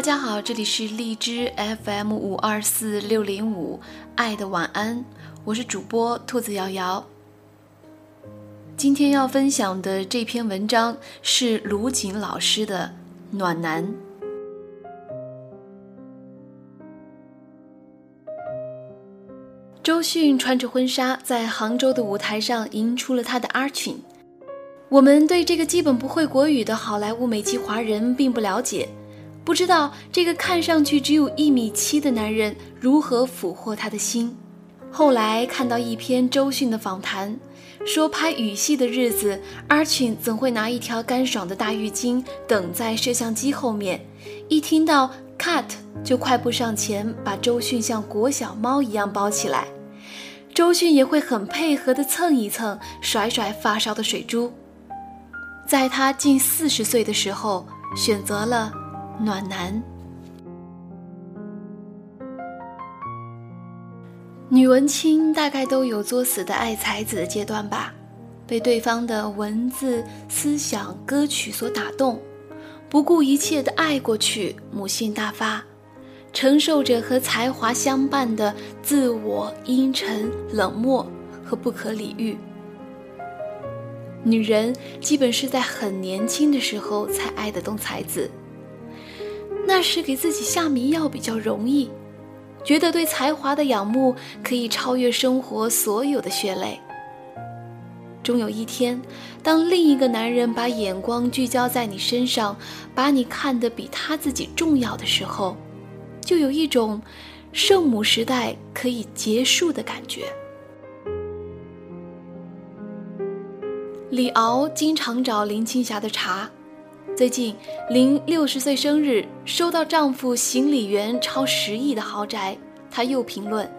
大家好，这里是荔枝 FM 五二四六零五爱的晚安，我是主播兔子瑶瑶。今天要分享的这篇文章是卢锦老师的《暖男》。周迅穿着婚纱在杭州的舞台上迎出了她的阿群。我们对这个基本不会国语的好莱坞美籍华人并不了解。不知道这个看上去只有一米七的男人如何俘获她的心。后来看到一篇周迅的访谈，说拍雨戏的日子，阿群怎会拿一条干爽的大浴巾等在摄像机后面？一听到 cut 就快步上前，把周迅像裹小猫一样包起来。周迅也会很配合地蹭一蹭，甩甩发梢的水珠。在他近四十岁的时候，选择了。暖男，女文青大概都有作死的爱才子的阶段吧，被对方的文字、思想、歌曲所打动，不顾一切的爱过去，母性大发，承受着和才华相伴的自我阴沉、冷漠和不可理喻。女人基本是在很年轻的时候才爱得动才子。那时给自己下迷药比较容易，觉得对才华的仰慕可以超越生活所有的血泪。终有一天，当另一个男人把眼光聚焦在你身上，把你看得比他自己重要的时候，就有一种圣母时代可以结束的感觉。李敖经常找林青霞的茬。最近，林六十岁生日，收到丈夫行李员超十亿的豪宅，她又评论：“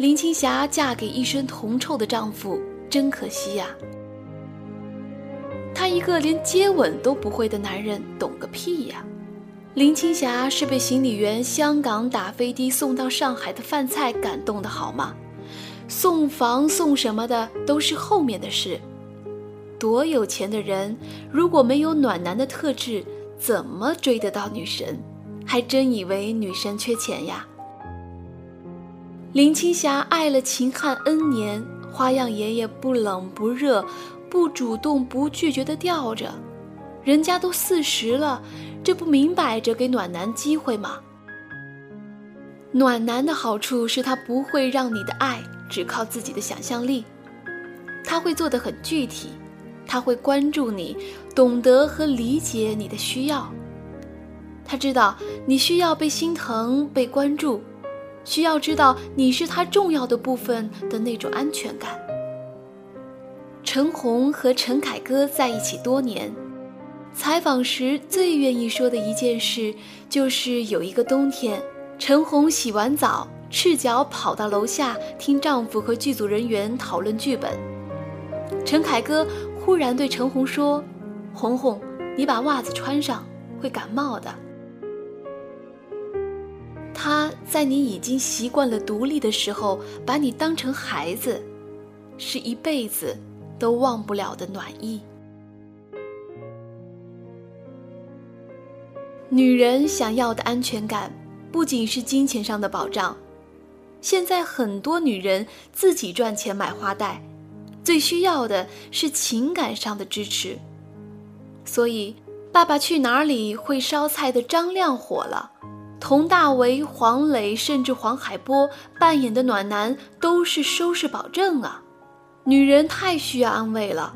林青霞嫁给一身铜臭的丈夫，真可惜呀。”他一个连接吻都不会的男人，懂个屁呀！林青霞是被行李员香港打飞的送到上海的饭菜感动的好吗？送房送什么的都是后面的事。多有钱的人，如果没有暖男的特质，怎么追得到女神？还真以为女神缺钱呀？林青霞爱了秦汉 N 年，花样爷爷不冷不热，不主动不拒绝的吊着，人家都四十了，这不明摆着给暖男机会吗？暖男的好处是他不会让你的爱只靠自己的想象力，他会做的很具体。他会关注你，懂得和理解你的需要。他知道你需要被心疼、被关注，需要知道你是他重要的部分的那种安全感。陈红和陈凯歌在一起多年，采访时最愿意说的一件事，就是有一个冬天，陈红洗完澡，赤脚跑到楼下听丈夫和剧组人员讨论剧本。陈凯歌。忽然对陈红说：“红红，你把袜子穿上，会感冒的。”他在你已经习惯了独立的时候，把你当成孩子，是一辈子都忘不了的暖意。女人想要的安全感，不仅是金钱上的保障，现在很多女人自己赚钱买花戴。最需要的是情感上的支持，所以《爸爸去哪儿》里会烧菜的张亮火了，佟大为、黄磊甚至黄海波扮演的暖男都是收视保证啊！女人太需要安慰了，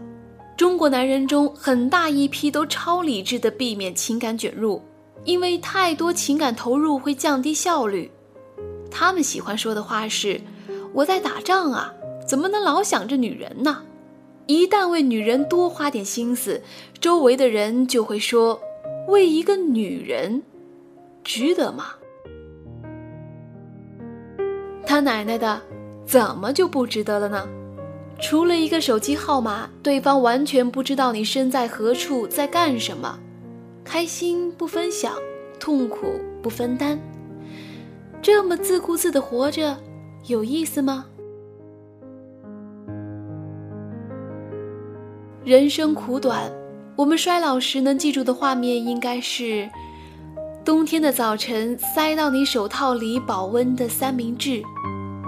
中国男人中很大一批都超理智的避免情感卷入，因为太多情感投入会降低效率。他们喜欢说的话是：“我在打仗啊。”怎么能老想着女人呢？一旦为女人多花点心思，周围的人就会说：“为一个女人，值得吗？”他奶奶的，怎么就不值得了呢？除了一个手机号码，对方完全不知道你身在何处，在干什么，开心不分享，痛苦不分担，这么自顾自的活着，有意思吗？人生苦短，我们衰老时能记住的画面应该是：冬天的早晨塞到你手套里保温的三明治，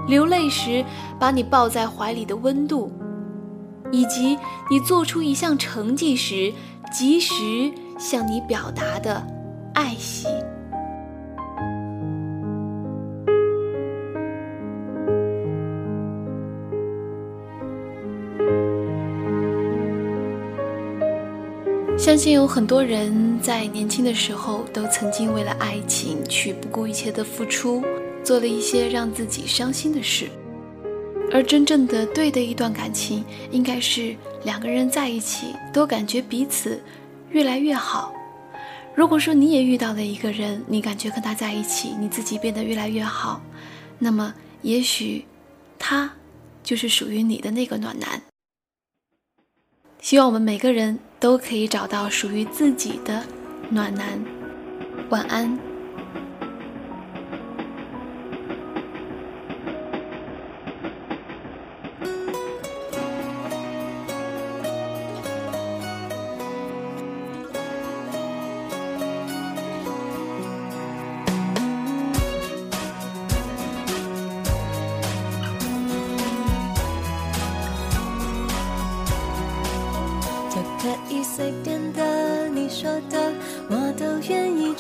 流泪时把你抱在怀里的温度，以及你做出一项成绩时及时向你表达的爱惜。相信有很多人在年轻的时候都曾经为了爱情去不顾一切的付出，做了一些让自己伤心的事。而真正的对的一段感情，应该是两个人在一起都感觉彼此越来越好。如果说你也遇到了一个人，你感觉跟他在一起，你自己变得越来越好，那么也许他就是属于你的那个暖男。希望我们每个人都可以找到属于自己的暖男。晚安。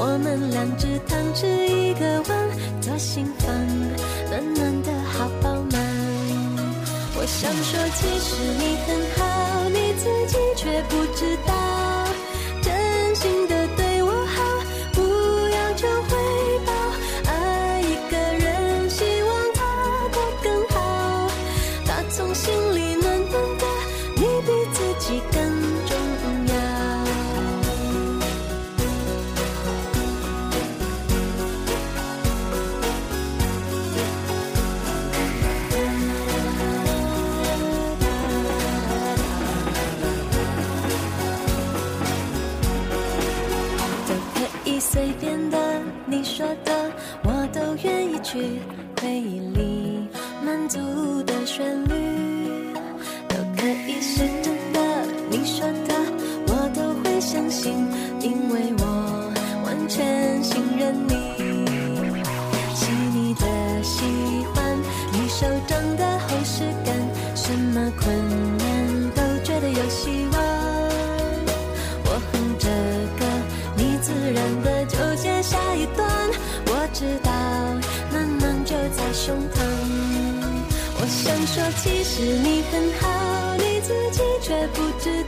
我们两只汤匙一个碗，左心房暖暖的好饱满。我想说，其实你很好，你自己却不知道，去回忆里满足的旋律，都可以是真的。你说的我都会相信，因为我完全信任你。细腻的喜欢，你手掌的厚实感，什么困说，其实你很好，你自己却不知道，